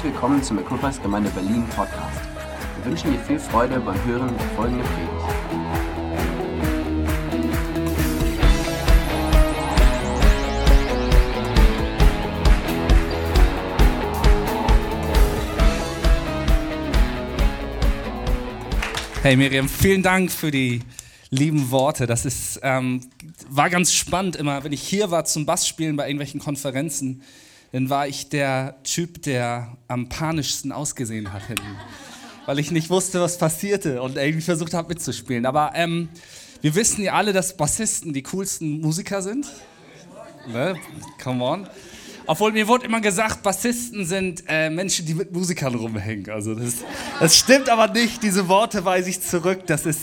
Herzlich willkommen zum Equippers Gemeinde Berlin Podcast. Wir wünschen dir viel Freude beim Hören der folgenden Predigt. Hey Miriam, vielen Dank für die lieben Worte. Das ist, ähm, war ganz spannend immer, wenn ich hier war zum Bassspielen bei irgendwelchen Konferenzen dann war ich der Typ, der am panischsten ausgesehen hat. Weil ich nicht wusste, was passierte und irgendwie versucht habe mitzuspielen. Aber ähm, wir wissen ja alle, dass Bassisten die coolsten Musiker sind. Ne? Come on. Obwohl mir wurde immer gesagt, Bassisten sind äh, Menschen, die mit Musikern rumhängen. Also das, das stimmt aber nicht. Diese Worte weise ich zurück. Das ist,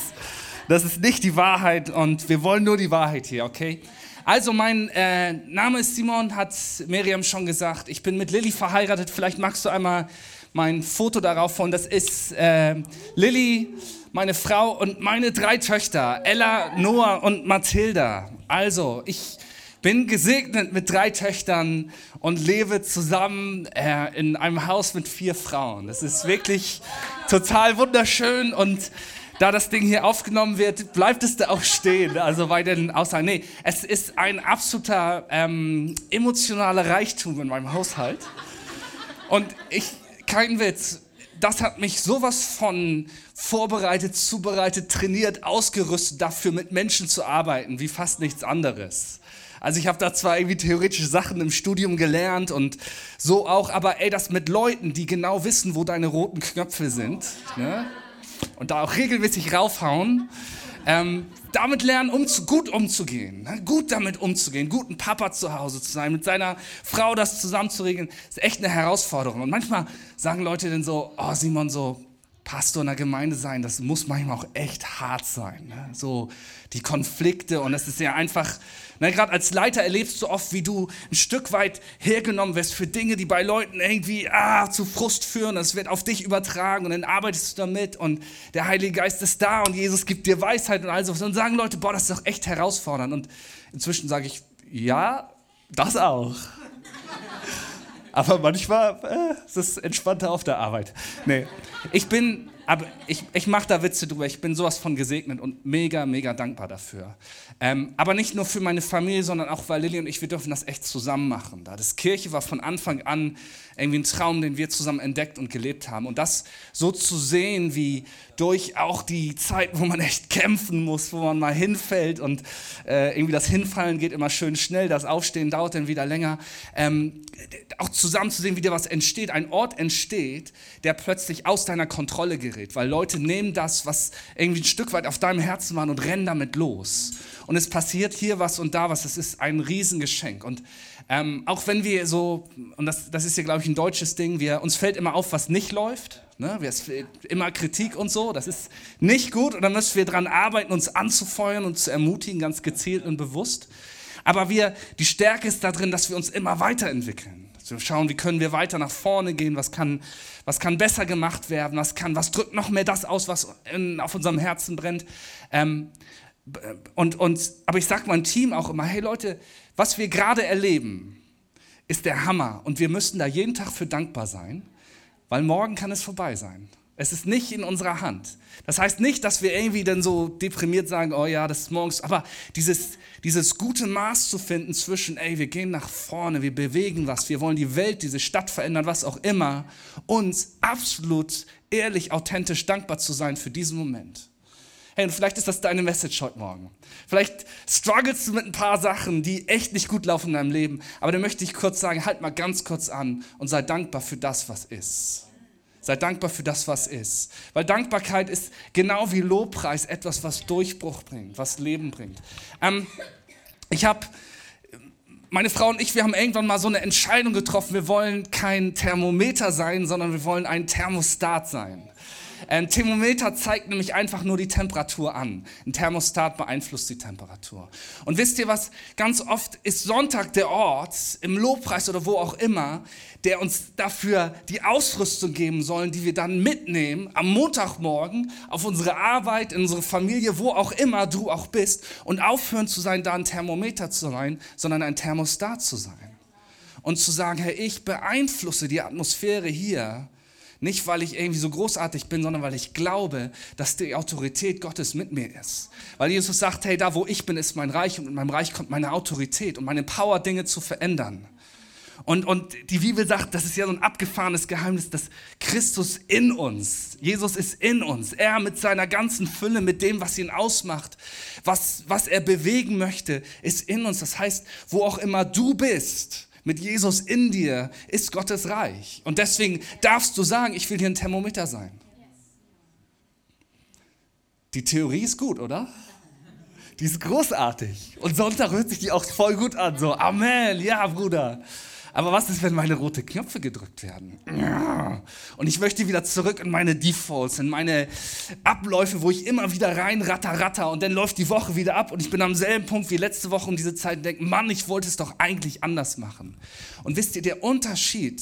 das ist nicht die Wahrheit und wir wollen nur die Wahrheit hier, okay? Also mein äh, Name ist Simon, hat Miriam schon gesagt. Ich bin mit Lilly verheiratet. Vielleicht magst du einmal mein Foto darauf von. Das ist äh, Lilly, meine Frau und meine drei Töchter, Ella, Noah und Mathilda. Also ich bin gesegnet mit drei Töchtern und lebe zusammen äh, in einem Haus mit vier Frauen. Das ist wirklich total wunderschön und da das Ding hier aufgenommen wird, bleibt es da auch stehen. Also bei den Aussagen. Nee, es ist ein absoluter ähm, emotionaler Reichtum in meinem Haushalt. Und ich, kein Witz, das hat mich sowas von vorbereitet, zubereitet, trainiert, ausgerüstet dafür, mit Menschen zu arbeiten, wie fast nichts anderes. Also ich habe da zwar irgendwie theoretische Sachen im Studium gelernt und so auch, aber ey, das mit Leuten, die genau wissen, wo deine roten Knöpfe sind, ne? Und da auch regelmäßig raufhauen. Ähm, damit lernen, um zu, gut umzugehen, ne? gut damit umzugehen, guten Papa zu Hause zu sein, mit seiner Frau das zusammenzuregeln, ist echt eine Herausforderung. Und manchmal sagen Leute dann so, oh Simon, so Pastor in der Gemeinde sein, das muss manchmal auch echt hart sein. Ne? So die Konflikte und es ist ja einfach, ne, gerade als Leiter erlebst du oft, wie du ein Stück weit hergenommen wirst für Dinge, die bei Leuten irgendwie ah, zu Frust führen. Das wird auf dich übertragen und dann arbeitest du damit und der Heilige Geist ist da und Jesus gibt dir Weisheit und all so. Und sagen Leute, boah, das ist doch echt herausfordernd. Und inzwischen sage ich, ja, das auch. Aber manchmal äh, ist es entspannter auf der Arbeit. Nee, ich bin, aber ich, ich mache da Witze drüber. Ich bin sowas von gesegnet und mega, mega dankbar dafür. Ähm, aber nicht nur für meine Familie, sondern auch weil Lilly und ich, wir dürfen das echt zusammen machen. Da das Kirche war von Anfang an irgendwie ein Traum, den wir zusammen entdeckt und gelebt haben. Und das so zu sehen, wie durch auch die Zeit, wo man echt kämpfen muss, wo man mal hinfällt und äh, irgendwie das Hinfallen geht immer schön schnell, das Aufstehen dauert dann wieder länger. Ähm, auch zusammen zu sehen, wie dir was entsteht, ein Ort entsteht, der plötzlich aus deiner Kontrolle gerät, weil Leute nehmen das, was irgendwie ein Stück weit auf deinem Herzen war und rennen damit los und es passiert hier was und da was. Das ist ein Riesengeschenk. Und ähm, auch wenn wir so, und das, das ist ja, glaube ich, ein deutsches Ding, wir, uns fällt immer auf, was nicht läuft. Ne? Es fehlt immer Kritik und so. Das ist nicht gut. Und dann müssen wir daran arbeiten, uns anzufeuern und zu ermutigen, ganz gezielt und bewusst. Aber wir, die Stärke ist darin, dass wir uns immer weiterentwickeln. Wir schauen, wie können wir weiter nach vorne gehen, was kann, was kann besser gemacht werden, was kann, was drückt noch mehr das aus, was in, auf unserem Herzen brennt. Ähm, und, und, aber ich sage meinem Team auch immer, hey Leute, was wir gerade erleben, ist der Hammer. Und wir müssen da jeden Tag für dankbar sein, weil morgen kann es vorbei sein. Es ist nicht in unserer Hand. Das heißt nicht, dass wir irgendwie dann so deprimiert sagen, oh ja, das ist morgens, aber dieses, dieses gute Maß zu finden zwischen, ey, wir gehen nach vorne, wir bewegen was, wir wollen die Welt, diese Stadt verändern, was auch immer, uns absolut ehrlich, authentisch dankbar zu sein für diesen Moment. Hey, und vielleicht ist das deine Message heute Morgen. Vielleicht strugglest du mit ein paar Sachen, die echt nicht gut laufen in deinem Leben. Aber dann möchte ich kurz sagen, halt mal ganz kurz an und sei dankbar für das, was ist. Sei dankbar für das, was ist. Weil Dankbarkeit ist genau wie Lobpreis etwas, was Durchbruch bringt, was Leben bringt. Ähm, ich habe meine Frau und ich, wir haben irgendwann mal so eine Entscheidung getroffen. Wir wollen kein Thermometer sein, sondern wir wollen ein Thermostat sein. Ein Thermometer zeigt nämlich einfach nur die Temperatur an. Ein Thermostat beeinflusst die Temperatur. Und wisst ihr was? Ganz oft ist Sonntag der Ort im Lobpreis oder wo auch immer, der uns dafür die Ausrüstung geben soll, die wir dann mitnehmen am Montagmorgen auf unsere Arbeit, in unsere Familie, wo auch immer du auch bist und aufhören zu sein, da ein Thermometer zu sein, sondern ein Thermostat zu sein. und zu sagen, hey, ich beeinflusse die Atmosphäre hier, nicht weil ich irgendwie so großartig bin, sondern weil ich glaube, dass die Autorität Gottes mit mir ist. Weil Jesus sagt, hey, da wo ich bin, ist mein Reich und mit meinem Reich kommt meine Autorität und meine Power, Dinge zu verändern. Und, und die Bibel sagt, das ist ja so ein abgefahrenes Geheimnis, dass Christus in uns, Jesus ist in uns, er mit seiner ganzen Fülle, mit dem, was ihn ausmacht, was, was er bewegen möchte, ist in uns. Das heißt, wo auch immer du bist, mit Jesus in dir, ist Gottes Reich. Und deswegen darfst du sagen, ich will hier ein Thermometer sein. Die Theorie ist gut, oder? Die ist großartig. Und Sonntag hört sich die auch voll gut an. So, Amen, ja, Bruder. Aber was ist, wenn meine rote Knöpfe gedrückt werden? Und ich möchte wieder zurück in meine Defaults, in meine Abläufe, wo ich immer wieder rein ratter, ratter und dann läuft die Woche wieder ab und ich bin am selben Punkt wie letzte Woche um diese Zeit und denke, Mann, ich wollte es doch eigentlich anders machen. Und wisst ihr, der Unterschied,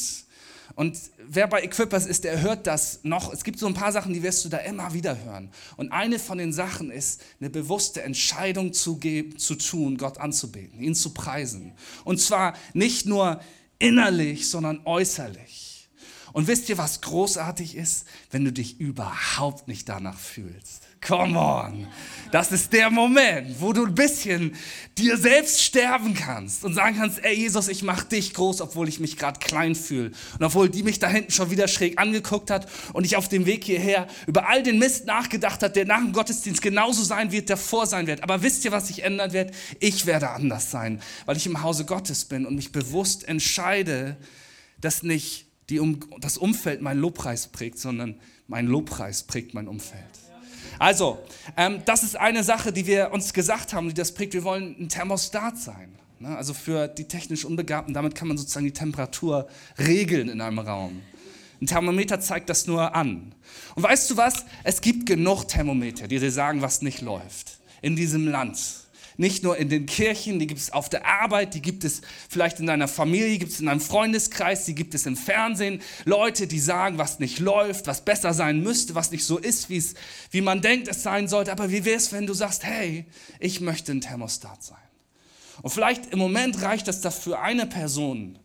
und wer bei Equippers ist, der hört das noch. Es gibt so ein paar Sachen, die wirst du da immer wieder hören. Und eine von den Sachen ist, eine bewusste Entscheidung zu, geben, zu tun, Gott anzubeten, ihn zu preisen. Und zwar nicht nur innerlich, sondern äußerlich. Und wisst ihr, was großartig ist? Wenn du dich überhaupt nicht danach fühlst. Come on. Das ist der Moment, wo du ein bisschen dir selbst sterben kannst und sagen kannst, ey Jesus, ich mach dich groß, obwohl ich mich gerade klein fühle. Und obwohl die mich da hinten schon wieder schräg angeguckt hat und ich auf dem Weg hierher über all den Mist nachgedacht hat, der nach dem Gottesdienst genauso sein wird, der vor sein wird. Aber wisst ihr, was sich ändern wird? Ich werde anders sein, weil ich im Hause Gottes bin und mich bewusst entscheide, dass nicht die um das Umfeld mein Lobpreis prägt, sondern mein Lobpreis prägt mein Umfeld. Also, ähm, das ist eine Sache, die wir uns gesagt haben, die das prägt. Wir wollen ein Thermostat sein. Ne? Also für die technisch Unbegabten, damit kann man sozusagen die Temperatur regeln in einem Raum. Ein Thermometer zeigt das nur an. Und weißt du was? Es gibt genug Thermometer, die dir sagen, was nicht läuft in diesem Land nicht nur in den Kirchen, die gibt es auf der Arbeit, die gibt es vielleicht in deiner Familie, gibt es in deinem Freundeskreis, die gibt es im Fernsehen. Leute, die sagen, was nicht läuft, was besser sein müsste, was nicht so ist, wie man denkt, es sein sollte. Aber wie wäre es, wenn du sagst, hey, ich möchte ein Thermostat sein? Und vielleicht im Moment reicht es dafür, eine Person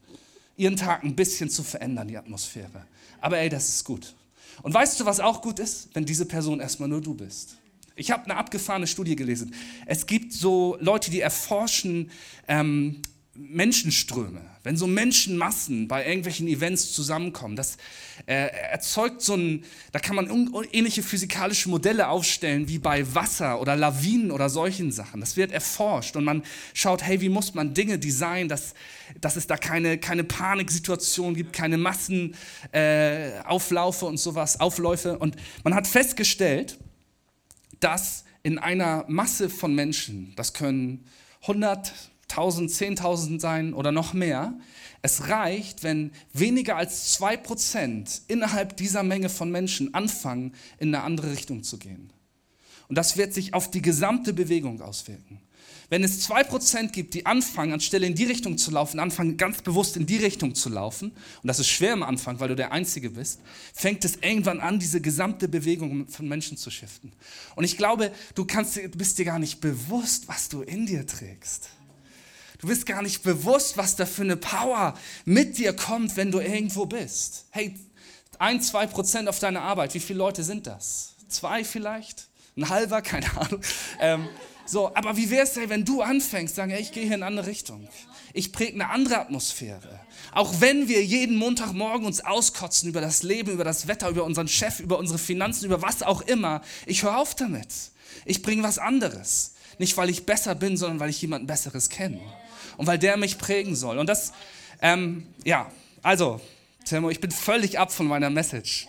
ihren Tag ein bisschen zu verändern, die Atmosphäre. Aber ey, das ist gut. Und weißt du, was auch gut ist? Wenn diese Person erstmal nur du bist. Ich habe eine abgefahrene Studie gelesen. Es gibt so Leute, die erforschen ähm, Menschenströme. Wenn so Menschenmassen bei irgendwelchen Events zusammenkommen, das äh, erzeugt so ein, da kann man ähnliche physikalische Modelle aufstellen wie bei Wasser oder Lawinen oder solchen Sachen. Das wird erforscht und man schaut, hey, wie muss man Dinge designen, dass, dass es da keine, keine Paniksituation gibt, keine Massenauflaufe äh, und sowas, Aufläufe. Und man hat festgestellt, dass in einer Masse von Menschen, das können 100, 1000, 10.000 sein oder noch mehr, es reicht, wenn weniger als 2% innerhalb dieser Menge von Menschen anfangen, in eine andere Richtung zu gehen. Und das wird sich auf die gesamte Bewegung auswirken. Wenn es zwei Prozent gibt, die anfangen, anstelle in die Richtung zu laufen, anfangen ganz bewusst in die Richtung zu laufen, und das ist schwer am Anfang, weil du der Einzige bist, fängt es irgendwann an, diese gesamte Bewegung von Menschen zu shiften. Und ich glaube, du, kannst, bist dir gar nicht bewusst, was du in dir trägst. Du bist gar nicht bewusst, was da für eine Power mit dir kommt, wenn du irgendwo bist. Hey, ein, zwei Prozent auf deiner Arbeit, wie viele Leute sind das? Zwei vielleicht? Ein halber? Keine Ahnung. Ähm, so, aber wie wäre es denn, wenn du anfängst, sagen, ey, ich gehe hier in eine andere Richtung. Ich präge eine andere Atmosphäre. Auch wenn wir jeden Montagmorgen uns auskotzen über das Leben, über das Wetter, über unseren Chef, über unsere Finanzen, über was auch immer, ich höre auf damit. Ich bringe was anderes. Nicht, weil ich besser bin, sondern weil ich jemanden Besseres kenne. Und weil der mich prägen soll. Und das, ähm, ja, also, Timo, ich bin völlig ab von meiner Message.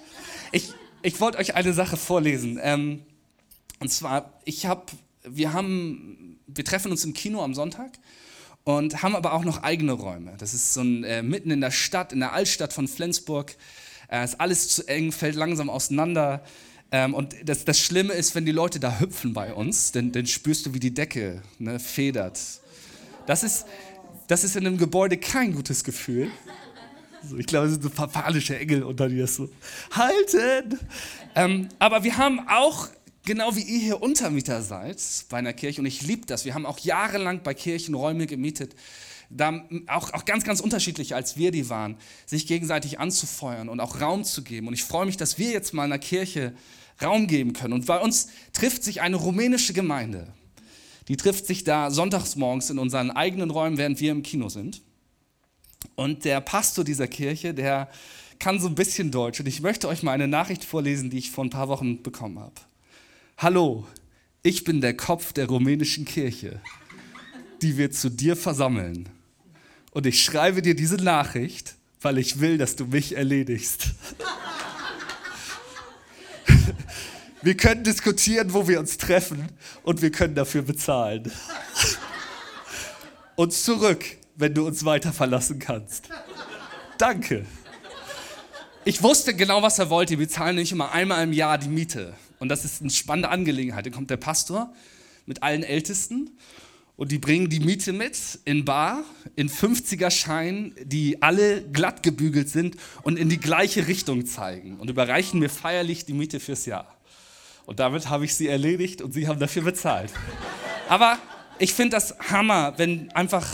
Ich, ich wollte euch eine Sache vorlesen. Ähm, und zwar, ich habe wir haben, wir treffen uns im Kino am Sonntag und haben aber auch noch eigene Räume. Das ist so ein, äh, mitten in der Stadt, in der Altstadt von Flensburg. Äh, ist alles zu eng, fällt langsam auseinander. Ähm, und das, das Schlimme ist, wenn die Leute da hüpfen bei uns, dann, dann spürst du, wie die Decke ne, federt. Das ist, das ist in einem Gebäude kein gutes Gefühl. So, ich glaube, es sind so papanische Engel unter dir so. Halten! Ähm, aber wir haben auch genau wie ihr hier Untermieter seid bei einer Kirche, und ich liebe das, wir haben auch jahrelang bei Kirchen Räume gemietet, da auch, auch ganz, ganz unterschiedlich, als wir die waren, sich gegenseitig anzufeuern und auch Raum zu geben. Und ich freue mich, dass wir jetzt mal in einer Kirche Raum geben können. Und bei uns trifft sich eine rumänische Gemeinde. Die trifft sich da sonntags morgens in unseren eigenen Räumen, während wir im Kino sind. Und der Pastor dieser Kirche, der kann so ein bisschen Deutsch. Und ich möchte euch mal eine Nachricht vorlesen, die ich vor ein paar Wochen bekommen habe. Hallo, ich bin der Kopf der rumänischen Kirche, die wir zu dir versammeln. Und ich schreibe dir diese Nachricht, weil ich will, dass du mich erledigst. Wir können diskutieren, wo wir uns treffen und wir können dafür bezahlen. Und zurück, wenn du uns weiter verlassen kannst. Danke. Ich wusste genau, was er wollte. Wir zahlen nicht immer einmal im Jahr die Miete. Und das ist eine spannende Angelegenheit. Dann kommt der Pastor mit allen Ältesten und die bringen die Miete mit in Bar, in 50er Schein, die alle glatt gebügelt sind und in die gleiche Richtung zeigen und überreichen mir feierlich die Miete fürs Jahr. Und damit habe ich sie erledigt und sie haben dafür bezahlt. Aber ich finde das Hammer, wenn einfach,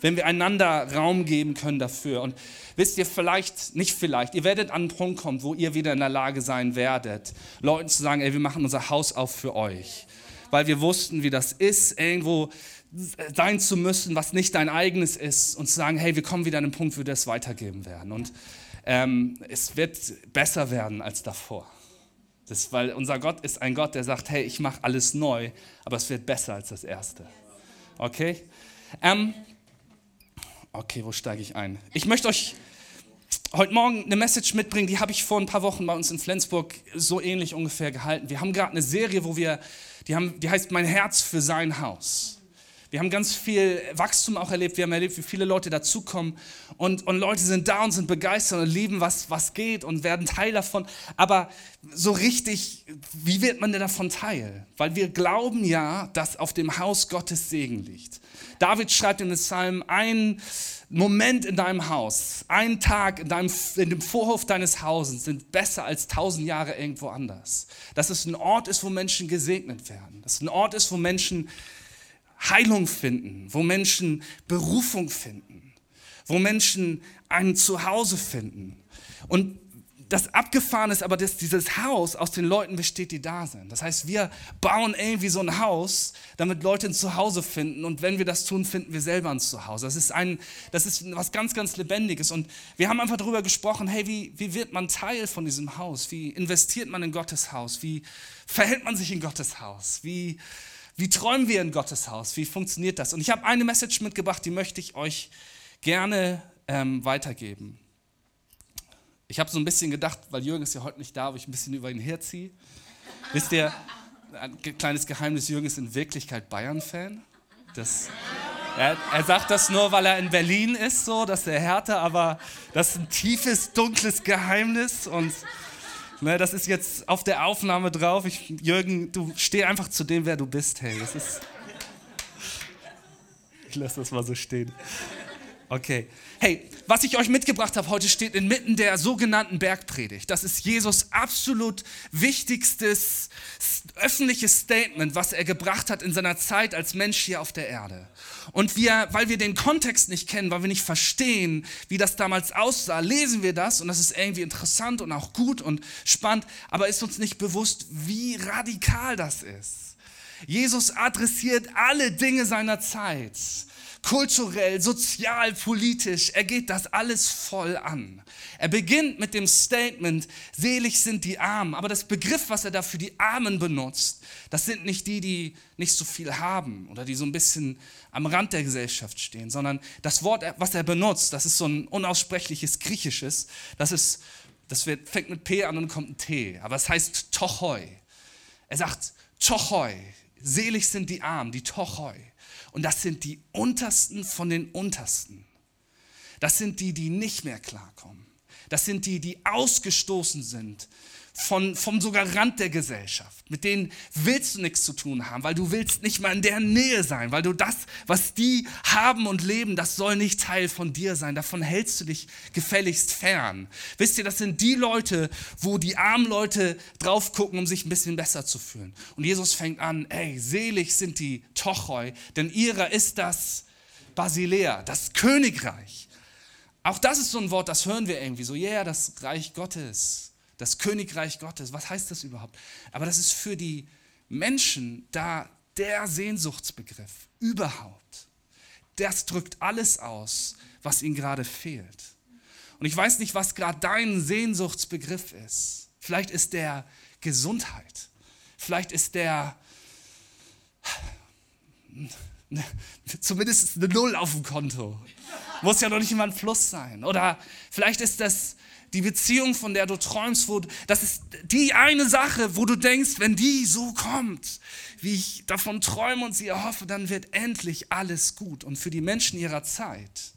wenn wir einander Raum geben können dafür. Und wisst ihr, vielleicht, nicht vielleicht, ihr werdet an einen Punkt kommen, wo ihr wieder in der Lage sein werdet, Leuten zu sagen, ey, wir machen unser Haus auf für euch. Weil wir wussten, wie das ist, irgendwo sein zu müssen, was nicht dein eigenes ist und zu sagen, hey, wir kommen wieder an den Punkt, wo wir das weitergeben werden. Und ähm, es wird besser werden als davor. Das, weil unser Gott ist ein Gott, der sagt, hey, ich mache alles neu, aber es wird besser als das Erste. Okay? Ähm, okay, wo steige ich ein? Ich möchte euch heute Morgen eine Message mitbringen, die habe ich vor ein paar Wochen bei uns in Flensburg so ähnlich ungefähr gehalten. Wir haben gerade eine Serie, wo wir, die, haben, die heißt Mein Herz für sein Haus. Wir haben ganz viel Wachstum auch erlebt. Wir haben erlebt, wie viele Leute dazukommen. Und, und Leute sind da und sind begeistert und lieben, was, was geht und werden Teil davon. Aber so richtig, wie wird man denn davon Teil? Weil wir glauben ja, dass auf dem Haus Gottes Segen liegt. David schreibt in den Psalm, ein Moment in deinem Haus, ein Tag in, deinem, in dem Vorhof deines Hauses sind besser als tausend Jahre irgendwo anders. Dass es ein Ort ist, wo Menschen gesegnet werden. Dass es ein Ort ist, wo Menschen Heilung finden, wo Menschen Berufung finden, wo Menschen ein Zuhause finden. Und das Abgefahren ist aber, dass dieses Haus aus den Leuten besteht, die da sind. Das heißt, wir bauen irgendwie so ein Haus, damit Leute ein Zuhause finden. Und wenn wir das tun, finden wir selber ein Zuhause. Das ist, ein, das ist was ganz, ganz Lebendiges. Und wir haben einfach darüber gesprochen, hey, wie, wie wird man Teil von diesem Haus? Wie investiert man in Gottes Haus? Wie verhält man sich in Gottes Haus? Wie, wie träumen wir in Gottes Haus? Wie funktioniert das? Und ich habe eine Message mitgebracht, die möchte ich euch gerne ähm, weitergeben. Ich habe so ein bisschen gedacht, weil Jürgen ist ja heute nicht da, ob ich ein bisschen über ihn herziehe. Wisst ihr, ein kleines Geheimnis, Jürgen ist in Wirklichkeit Bayern-Fan. er, er, sagt das nur, weil er in Berlin ist, so, dass er Härte, aber das ist ein tiefes, dunkles Geheimnis und Ne, das ist jetzt auf der Aufnahme drauf. Ich, Jürgen, du steh einfach zu dem, wer du bist. Hey, das ist. Ich lasse das mal so stehen. Okay. Hey, was ich euch mitgebracht habe heute steht inmitten der sogenannten Bergpredigt. Das ist Jesus absolut wichtigstes öffentliches Statement, was er gebracht hat in seiner Zeit als Mensch hier auf der Erde. Und wir, weil wir den Kontext nicht kennen, weil wir nicht verstehen, wie das damals aussah, lesen wir das und das ist irgendwie interessant und auch gut und spannend, aber ist uns nicht bewusst, wie radikal das ist. Jesus adressiert alle Dinge seiner Zeit kulturell, sozial, politisch. Er geht das alles voll an. Er beginnt mit dem Statement, selig sind die Armen. Aber das Begriff, was er da für die Armen benutzt, das sind nicht die, die nicht so viel haben oder die so ein bisschen am Rand der Gesellschaft stehen, sondern das Wort, was er benutzt, das ist so ein unaussprechliches Griechisches. Das, ist, das wird, fängt mit P an und kommt ein T. Aber es heißt Tochoi. Er sagt Tochoi. Selig sind die Armen, die Tochoi. Und das sind die untersten von den untersten. Das sind die, die nicht mehr klarkommen. Das sind die, die ausgestoßen sind von, vom sogar Rand der Gesellschaft. Mit denen willst du nichts zu tun haben, weil du willst nicht mal in deren Nähe sein, weil du das, was die haben und leben, das soll nicht Teil von dir sein. Davon hältst du dich gefälligst fern. Wisst ihr, das sind die Leute, wo die armen Leute drauf gucken, um sich ein bisschen besser zu fühlen. Und Jesus fängt an, ey, selig sind die Tochoi, denn ihrer ist das Basilea, das Königreich. Auch das ist so ein Wort, das hören wir irgendwie so, ja, yeah, das Reich Gottes das Königreich Gottes. Was heißt das überhaupt? Aber das ist für die Menschen da der Sehnsuchtsbegriff überhaupt. Das drückt alles aus, was ihnen gerade fehlt. Und ich weiß nicht, was gerade dein Sehnsuchtsbegriff ist. Vielleicht ist der Gesundheit. Vielleicht ist der zumindest eine Null auf dem Konto. Muss ja noch nicht immer ein Fluss sein. Oder vielleicht ist das die Beziehung, von der du träumst, wo, das ist die eine Sache, wo du denkst, wenn die so kommt, wie ich davon träume und sie erhoffe, dann wird endlich alles gut. Und für die Menschen ihrer Zeit,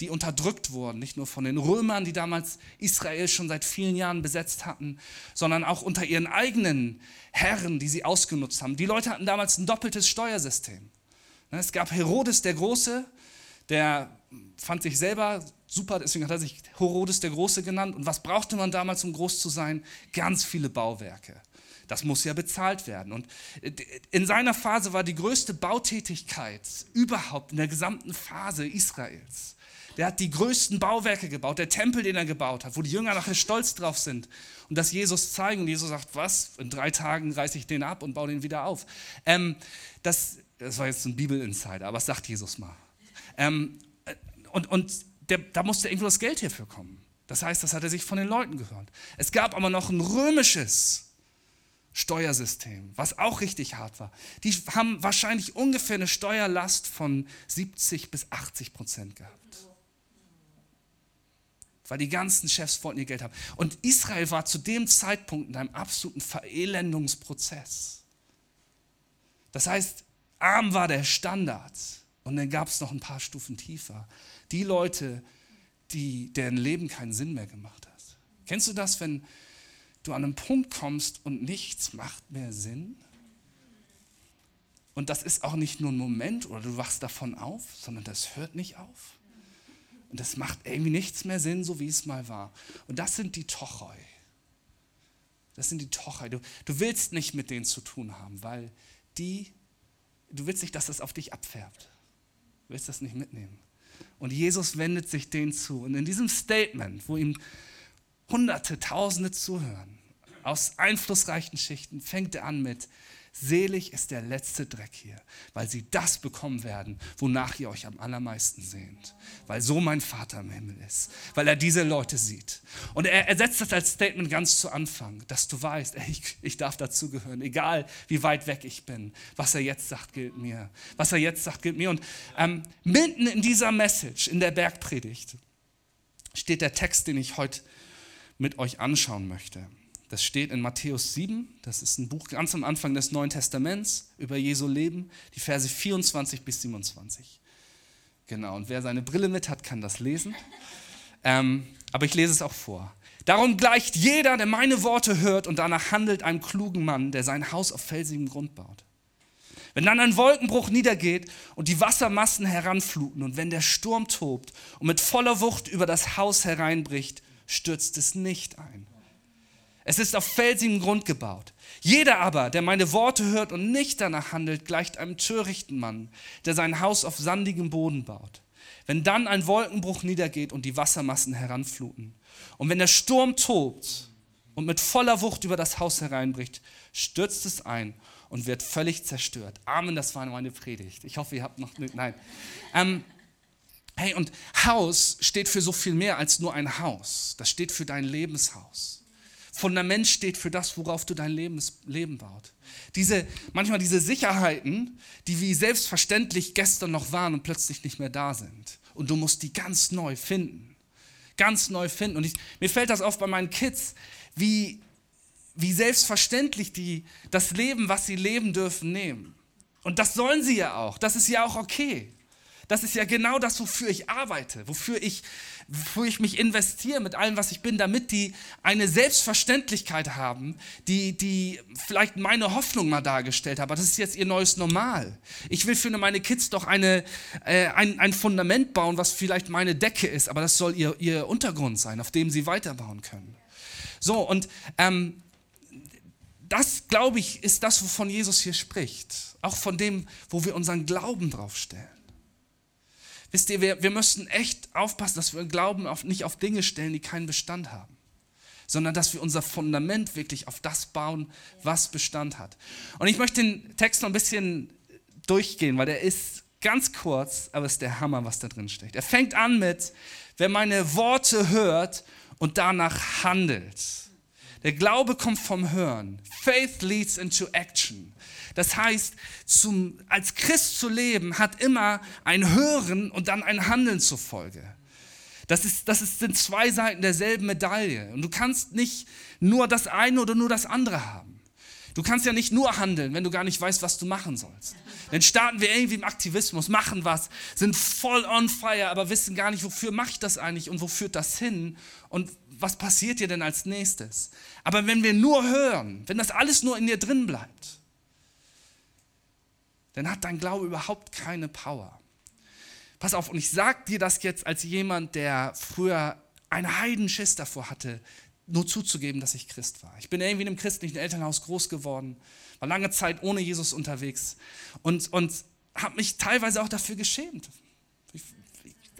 die unterdrückt wurden, nicht nur von den Römern, die damals Israel schon seit vielen Jahren besetzt hatten, sondern auch unter ihren eigenen Herren, die sie ausgenutzt haben. Die Leute hatten damals ein doppeltes Steuersystem. Es gab Herodes der Große, der fand sich selber super, deswegen hat er sich Herodes der Große genannt. Und was brauchte man damals, um groß zu sein? Ganz viele Bauwerke. Das muss ja bezahlt werden. Und in seiner Phase war die größte Bautätigkeit überhaupt in der gesamten Phase Israels. Der hat die größten Bauwerke gebaut, der Tempel, den er gebaut hat, wo die Jünger nachher stolz drauf sind und das Jesus zeigen. Und Jesus sagt, was? In drei Tagen reiße ich den ab und baue den wieder auf. Ähm, das, das war jetzt ein Bibel-Insider, aber was sagt Jesus mal? Ähm, und, und der, da musste irgendwo das Geld hierfür kommen. Das heißt, das hat er sich von den Leuten gehört. Es gab aber noch ein römisches Steuersystem, was auch richtig hart war. Die haben wahrscheinlich ungefähr eine Steuerlast von 70 bis 80 Prozent gehabt. Weil die ganzen Chefs wollten ihr Geld haben. Und Israel war zu dem Zeitpunkt in einem absoluten Verelendungsprozess. Das heißt, arm war der Standard. Und dann gab es noch ein paar Stufen tiefer. Die Leute, die, deren Leben keinen Sinn mehr gemacht hat. Kennst du das, wenn du an einen Punkt kommst und nichts macht mehr Sinn? Und das ist auch nicht nur ein Moment oder du wachst davon auf, sondern das hört nicht auf. Und das macht irgendwie nichts mehr Sinn, so wie es mal war. Und das sind die Tochoi. Das sind die Tochoi. Du, du willst nicht mit denen zu tun haben, weil die, du willst nicht, dass das auf dich abfärbt. Du willst das nicht mitnehmen. Und Jesus wendet sich denen zu. Und in diesem Statement, wo ihm Hunderte, Tausende zuhören, aus einflussreichen Schichten, fängt er an mit, Selig ist der letzte Dreck hier, weil sie das bekommen werden, wonach ihr euch am allermeisten sehnt. Weil so mein Vater im Himmel ist, weil er diese Leute sieht. Und er, er setzt das als Statement ganz zu Anfang, dass du weißt, ey, ich, ich darf dazugehören, egal wie weit weg ich bin. Was er jetzt sagt, gilt mir. Was er jetzt sagt, gilt mir. Und ähm, mitten in dieser Message, in der Bergpredigt, steht der Text, den ich heute mit euch anschauen möchte. Das steht in Matthäus 7, das ist ein Buch ganz am Anfang des Neuen Testaments über Jesu Leben, die Verse 24 bis 27. Genau, und wer seine Brille mit hat, kann das lesen. Ähm, aber ich lese es auch vor. Darum gleicht jeder, der meine Worte hört und danach handelt, einem klugen Mann, der sein Haus auf felsigem Grund baut. Wenn dann ein Wolkenbruch niedergeht und die Wassermassen heranfluten und wenn der Sturm tobt und mit voller Wucht über das Haus hereinbricht, stürzt es nicht ein es ist auf felsigem Grund gebaut. Jeder aber, der meine Worte hört und nicht danach handelt, gleicht einem törichten Mann, der sein Haus auf sandigem Boden baut. Wenn dann ein Wolkenbruch niedergeht und die Wassermassen heranfluten, und wenn der Sturm tobt und mit voller Wucht über das Haus hereinbricht, stürzt es ein und wird völlig zerstört. Amen, das war meine Predigt. Ich hoffe, ihr habt noch. Nein. Ähm, hey, und Haus steht für so viel mehr als nur ein Haus. Das steht für dein Lebenshaus. Fundament steht für das, worauf du dein Lebens, Leben baut. Diese, manchmal diese Sicherheiten, die wie selbstverständlich gestern noch waren und plötzlich nicht mehr da sind. Und du musst die ganz neu finden. Ganz neu finden. Und ich, mir fällt das auf bei meinen Kids, wie, wie selbstverständlich die das Leben, was sie leben dürfen, nehmen. Und das sollen sie ja auch. Das ist ja auch okay. Das ist ja genau das, wofür ich arbeite, wofür ich, wofür ich mich investiere mit allem, was ich bin, damit die eine Selbstverständlichkeit haben, die, die vielleicht meine Hoffnung mal dargestellt haben. Aber das ist jetzt ihr neues Normal. Ich will für meine Kids doch eine, äh, ein, ein Fundament bauen, was vielleicht meine Decke ist, aber das soll ihr, ihr Untergrund sein, auf dem sie weiterbauen können. So, und ähm, das, glaube ich, ist das, wovon Jesus hier spricht. Auch von dem, wo wir unseren Glauben draufstellen. Wisst ihr, wir, wir müssen echt aufpassen, dass wir Glauben auf, nicht auf Dinge stellen, die keinen Bestand haben, sondern dass wir unser Fundament wirklich auf das bauen, was Bestand hat. Und ich möchte den Text noch ein bisschen durchgehen, weil der ist ganz kurz, aber es ist der Hammer, was da drin steckt. Er fängt an mit, wer meine Worte hört und danach handelt. Der Glaube kommt vom Hören. Faith leads into action. Das heißt, zum, als Christ zu leben hat immer ein Hören und dann ein Handeln zur Folge. Das, ist, das ist, sind zwei Seiten derselben Medaille. Und du kannst nicht nur das eine oder nur das andere haben. Du kannst ja nicht nur handeln, wenn du gar nicht weißt, was du machen sollst. Dann starten wir irgendwie im Aktivismus, machen was, sind voll on fire, aber wissen gar nicht, wofür mache ich das eigentlich und wo führt das hin und was passiert dir denn als nächstes. Aber wenn wir nur hören, wenn das alles nur in dir drin bleibt, dann hat dein Glaube überhaupt keine Power. Pass auf, und ich sage dir das jetzt als jemand, der früher einen Heidenschiss davor hatte, nur zuzugeben, dass ich Christ war. Ich bin irgendwie in einem christlichen Elternhaus groß geworden, war lange Zeit ohne Jesus unterwegs und, und habe mich teilweise auch dafür geschämt.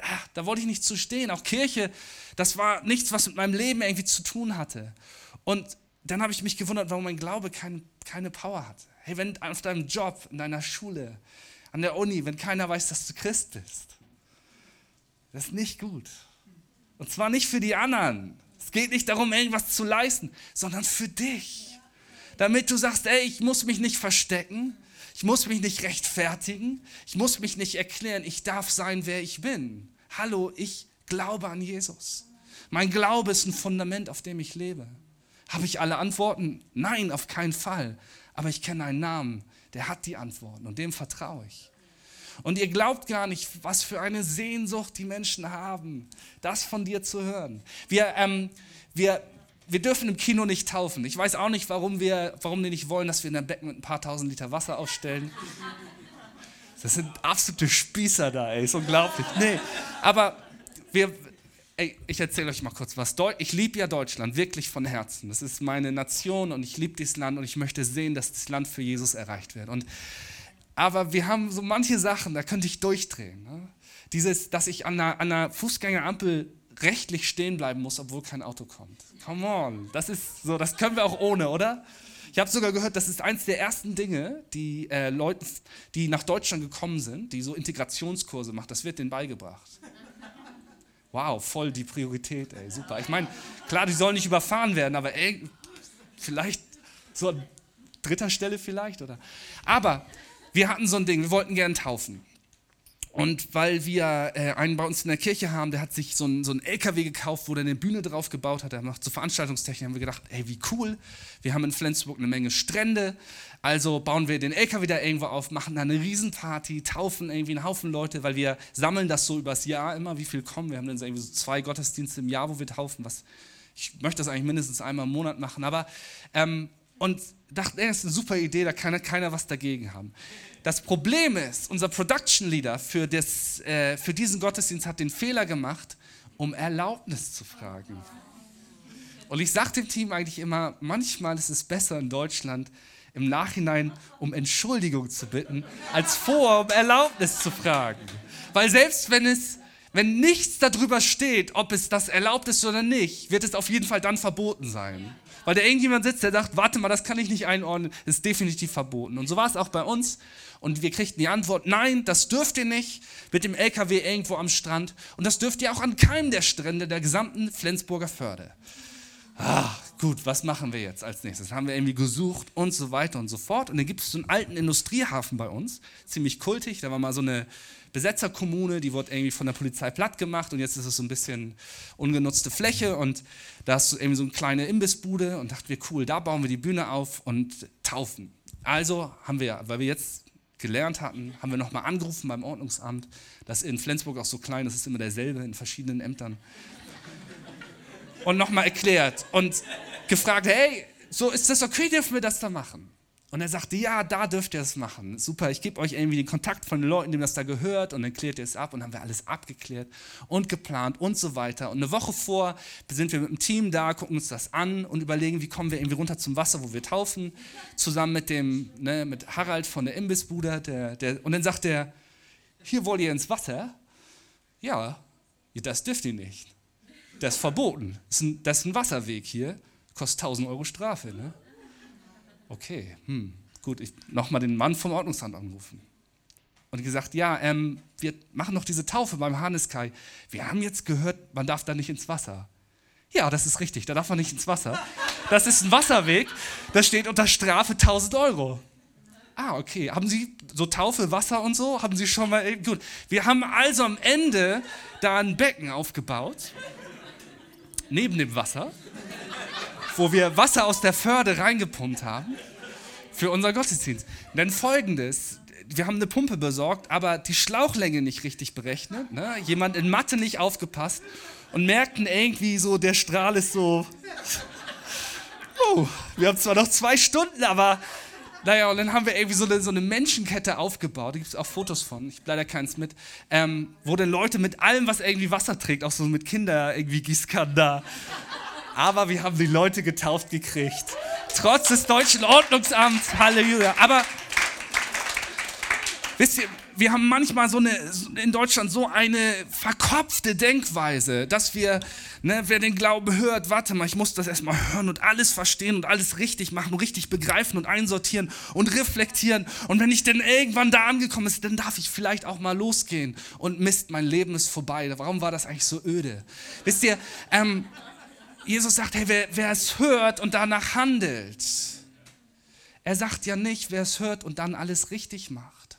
Ach, da wollte ich nicht zu stehen. Auch Kirche, das war nichts, was mit meinem Leben irgendwie zu tun hatte. Und dann habe ich mich gewundert, warum mein Glaube kein, keine Power hatte. Hey, wenn auf deinem Job, in deiner Schule, an der Uni, wenn keiner weiß, dass du Christ bist, das ist nicht gut. Und zwar nicht für die anderen. Es geht nicht darum, irgendwas zu leisten, sondern für dich. Damit du sagst, ey, ich muss mich nicht verstecken, ich muss mich nicht rechtfertigen, ich muss mich nicht erklären, ich darf sein, wer ich bin. Hallo, ich glaube an Jesus. Mein Glaube ist ein Fundament, auf dem ich lebe. Habe ich alle Antworten? Nein, auf keinen Fall aber ich kenne einen Namen, der hat die Antworten und dem vertraue ich. Und ihr glaubt gar nicht, was für eine Sehnsucht die Menschen haben, das von dir zu hören. Wir, ähm, wir, wir dürfen im Kino nicht taufen. Ich weiß auch nicht, warum, wir, warum die nicht wollen, dass wir in einem Becken mit ein paar tausend Liter Wasser aufstellen. Das sind absolute Spießer da, ey, ist unglaublich. Nee, aber wir, Ey, ich erzähle euch mal kurz was. Ich liebe ja Deutschland wirklich von Herzen. Das ist meine Nation und ich liebe dieses Land und ich möchte sehen, dass das Land für Jesus erreicht wird. Und, aber wir haben so manche Sachen, da könnte ich durchdrehen. Ne? Dieses, dass ich an einer, an einer Fußgängerampel rechtlich stehen bleiben muss, obwohl kein Auto kommt. Come on, das ist so, das können wir auch ohne, oder? Ich habe sogar gehört, das ist eins der ersten Dinge, die äh, Leute, die nach Deutschland gekommen sind, die so Integrationskurse machen, das wird denen beigebracht. Wow, voll die Priorität, ey, super. Ich meine, klar, die sollen nicht überfahren werden, aber ey, vielleicht so an dritter Stelle vielleicht, oder? Aber wir hatten so ein Ding, wir wollten gern taufen. Und weil wir äh, einen bei uns in der Kirche haben, der hat sich so einen, so LKW gekauft, wo der eine Bühne drauf gebaut hat. Er macht so Veranstaltungstechnik. haben wir gedacht, ey, wie cool. Wir haben in Flensburg eine Menge Strände. Also bauen wir den LKW da irgendwo auf, machen da eine Riesenparty, taufen irgendwie einen Haufen Leute, weil wir sammeln das so übers Jahr immer, wie viel kommen. Wir haben dann so irgendwie so zwei Gottesdienste im Jahr, wo wir taufen. Was, ich möchte das eigentlich mindestens einmal im Monat machen. Aber, ähm, und dachte, ey, das ist eine super Idee, da kann keiner was dagegen haben. Das Problem ist, unser Production Leader für, das, äh, für diesen Gottesdienst hat den Fehler gemacht, um Erlaubnis zu fragen. Und ich sage dem Team eigentlich immer, manchmal ist es besser in Deutschland, im Nachhinein um Entschuldigung zu bitten, als vorher um Erlaubnis zu fragen. Weil selbst wenn es, wenn nichts darüber steht, ob es das erlaubt ist oder nicht, wird es auf jeden Fall dann verboten sein. Weil da irgendjemand sitzt, der sagt, warte mal, das kann ich nicht einordnen, das ist definitiv verboten. Und so war es auch bei uns. Und wir kriegten die Antwort, nein, das dürft ihr nicht mit dem LKW irgendwo am Strand. Und das dürft ihr auch an keinem der Strände der gesamten Flensburger Förde. Ah, gut, was machen wir jetzt als nächstes? Haben wir irgendwie gesucht und so weiter und so fort. Und dann gibt es so einen alten Industriehafen bei uns, ziemlich kultig. Da war mal so eine Besetzerkommune, die wurde irgendwie von der Polizei platt gemacht und jetzt ist es so ein bisschen ungenutzte Fläche und da hast du irgendwie so eine kleine Imbissbude und dachten wir, cool, da bauen wir die Bühne auf und taufen. Also haben wir, weil wir jetzt gelernt hatten, haben wir nochmal angerufen beim Ordnungsamt. Das in Flensburg auch so klein, das ist immer derselbe in verschiedenen Ämtern. Und nochmal erklärt und gefragt, hey, so ist das okay, dürfen wir das da machen? Und er sagte, ja, da dürft ihr es machen. Super, ich gebe euch irgendwie den Kontakt von den Leuten, denen das da gehört und dann klärt ihr es ab und dann haben wir alles abgeklärt und geplant und so weiter. Und eine Woche vor sind wir mit dem Team da, gucken uns das an und überlegen, wie kommen wir irgendwie runter zum Wasser, wo wir taufen, zusammen mit dem, ne, mit Harald von der Imbissbude. Der, der, und dann sagt er, hier wollt ihr ins Wasser? Ja, das dürft ihr nicht. Das ist verboten. Das ist ein, das ist ein Wasserweg hier, kostet 1000 Euro Strafe. Ne? Okay, hm, gut, ich nochmal den Mann vom Ordnungsamt angerufen. Und gesagt, ja, ähm, wir machen noch diese Taufe beim Hanneskai. Wir haben jetzt gehört, man darf da nicht ins Wasser. Ja, das ist richtig, da darf man nicht ins Wasser. Das ist ein Wasserweg, da steht unter Strafe 1000 Euro. Ah, okay. Haben Sie so Taufe, Wasser und so? Haben Sie schon mal. Gut. Wir haben also am Ende da ein Becken aufgebaut, neben dem Wasser wo wir Wasser aus der Förde reingepumpt haben für unser Gottesdienst. Denn folgendes, wir haben eine Pumpe besorgt, aber die Schlauchlänge nicht richtig berechnet. Ne? Jemand in Mathe nicht aufgepasst und merkten irgendwie so, der Strahl ist so. Oh, wir haben zwar noch zwei Stunden, aber naja, und dann haben wir irgendwie so eine, so eine Menschenkette aufgebaut. Da gibt es auch Fotos von, ich leider keins mit, ähm, wo dann Leute mit allem, was irgendwie Wasser trägt, auch so mit Kinder irgendwie Gießkannen da aber wir haben die Leute getauft gekriegt. Trotz des deutschen Ordnungsamts. Halleluja. Aber wisst ihr, wir haben manchmal so eine, in Deutschland so eine verkopfte Denkweise, dass wir, ne, wer den Glauben hört, warte mal, ich muss das erstmal hören und alles verstehen und alles richtig machen und richtig begreifen und einsortieren und reflektieren. Und wenn ich dann irgendwann da angekommen ist, dann darf ich vielleicht auch mal losgehen und Mist, mein Leben ist vorbei. Warum war das eigentlich so öde? Wisst ihr, ähm, Jesus sagt, hey, wer, wer es hört und danach handelt. Er sagt ja nicht, wer es hört und dann alles richtig macht.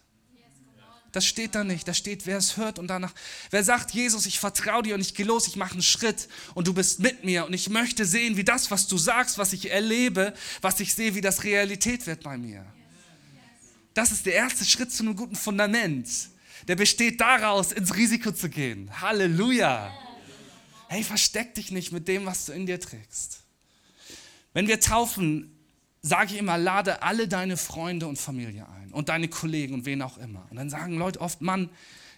Das steht da nicht. Da steht, wer es hört und danach. Wer sagt, Jesus, ich vertraue dir und ich gehe los, ich mache einen Schritt und du bist mit mir und ich möchte sehen, wie das, was du sagst, was ich erlebe, was ich sehe, wie das Realität wird bei mir. Das ist der erste Schritt zu einem guten Fundament. Der besteht daraus, ins Risiko zu gehen. Halleluja hey, versteck dich nicht mit dem, was du in dir trägst. Wenn wir taufen, sage ich immer, lade alle deine Freunde und Familie ein und deine Kollegen und wen auch immer. Und dann sagen Leute oft, Mann,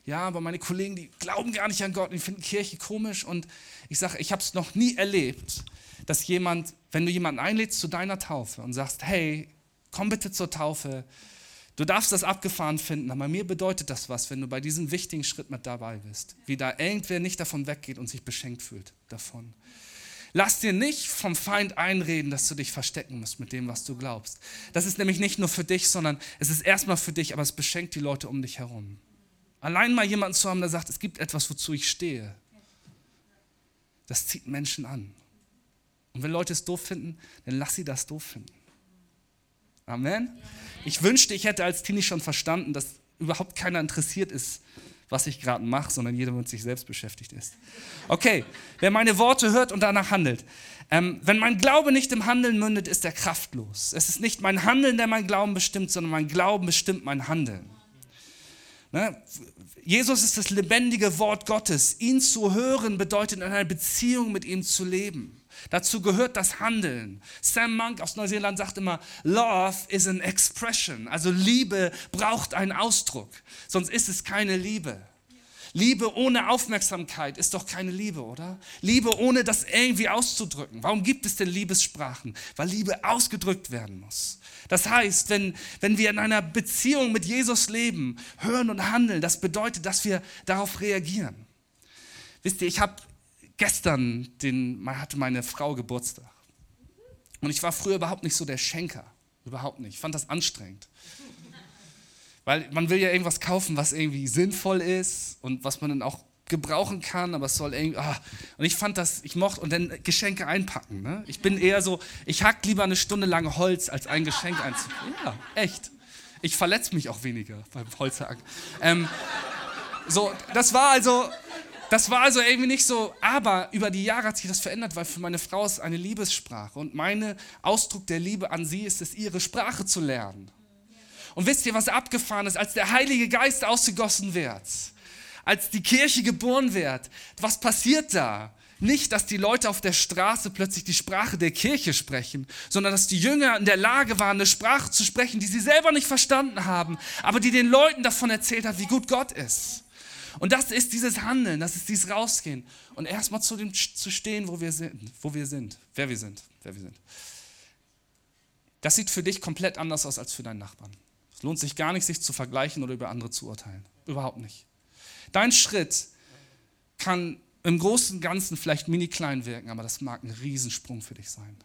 ja, aber meine Kollegen, die glauben gar nicht an Gott, die finden Kirche komisch. Und ich sage, ich habe es noch nie erlebt, dass jemand, wenn du jemanden einlädst zu deiner Taufe und sagst, hey, komm bitte zur Taufe, Du darfst das abgefahren finden, aber mir bedeutet das was, wenn du bei diesem wichtigen Schritt mit dabei bist. Wie da irgendwer nicht davon weggeht und sich beschenkt fühlt davon. Lass dir nicht vom Feind einreden, dass du dich verstecken musst mit dem, was du glaubst. Das ist nämlich nicht nur für dich, sondern es ist erstmal für dich, aber es beschenkt die Leute um dich herum. Allein mal jemanden zu haben, der sagt, es gibt etwas, wozu ich stehe, das zieht Menschen an. Und wenn Leute es doof finden, dann lass sie das doof finden. Amen. Ich wünschte, ich hätte als Teenie schon verstanden, dass überhaupt keiner interessiert ist, was ich gerade mache, sondern jeder mit sich selbst beschäftigt ist. Okay, wer meine Worte hört und danach handelt. Ähm, wenn mein Glaube nicht im Handeln mündet, ist er kraftlos. Es ist nicht mein Handeln, der mein Glauben bestimmt, sondern mein Glauben bestimmt mein Handeln. Ne? Jesus ist das lebendige Wort Gottes. Ihn zu hören bedeutet in einer Beziehung mit ihm zu leben. Dazu gehört das Handeln. Sam Monk aus Neuseeland sagt immer, Love is an expression. Also Liebe braucht einen Ausdruck, sonst ist es keine Liebe. Liebe ohne Aufmerksamkeit ist doch keine Liebe, oder? Liebe ohne das irgendwie auszudrücken. Warum gibt es denn Liebessprachen? Weil Liebe ausgedrückt werden muss. Das heißt, wenn, wenn wir in einer Beziehung mit Jesus leben, hören und handeln, das bedeutet, dass wir darauf reagieren. Wisst ihr, ich habe gestern den, hatte meine Frau Geburtstag. Und ich war früher überhaupt nicht so der Schenker. Überhaupt nicht. Ich fand das anstrengend. Weil man will ja irgendwas kaufen, was irgendwie sinnvoll ist und was man dann auch gebrauchen kann, aber es soll irgendwie. Ah. Und ich fand das, ich mochte, und dann Geschenke einpacken. Ne? Ich bin eher so, ich hack lieber eine Stunde lang Holz, als ein Geschenk einzupacken. Ja, echt. Ich verletze mich auch weniger beim Holzhacken. Ähm, so, das war also, das war also irgendwie nicht so, aber über die Jahre hat sich das verändert, weil für meine Frau ist eine Liebessprache und mein Ausdruck der Liebe an sie ist es, ihre Sprache zu lernen. Und wisst ihr, was abgefahren ist, als der Heilige Geist ausgegossen wird, als die Kirche geboren wird, was passiert da? Nicht, dass die Leute auf der Straße plötzlich die Sprache der Kirche sprechen, sondern dass die Jünger in der Lage waren, eine Sprache zu sprechen, die sie selber nicht verstanden haben, aber die den Leuten davon erzählt hat, wie gut Gott ist. Und das ist dieses Handeln, das ist dieses Rausgehen und erstmal zu dem zu stehen, wo wir sind, wo wir sind, wer wir sind, wer wir sind. Das sieht für dich komplett anders aus als für deinen Nachbarn. Es lohnt sich gar nicht, sich zu vergleichen oder über andere zu urteilen. Überhaupt nicht. Dein Schritt kann im Großen und Ganzen vielleicht mini klein wirken, aber das mag ein Riesensprung für dich sein.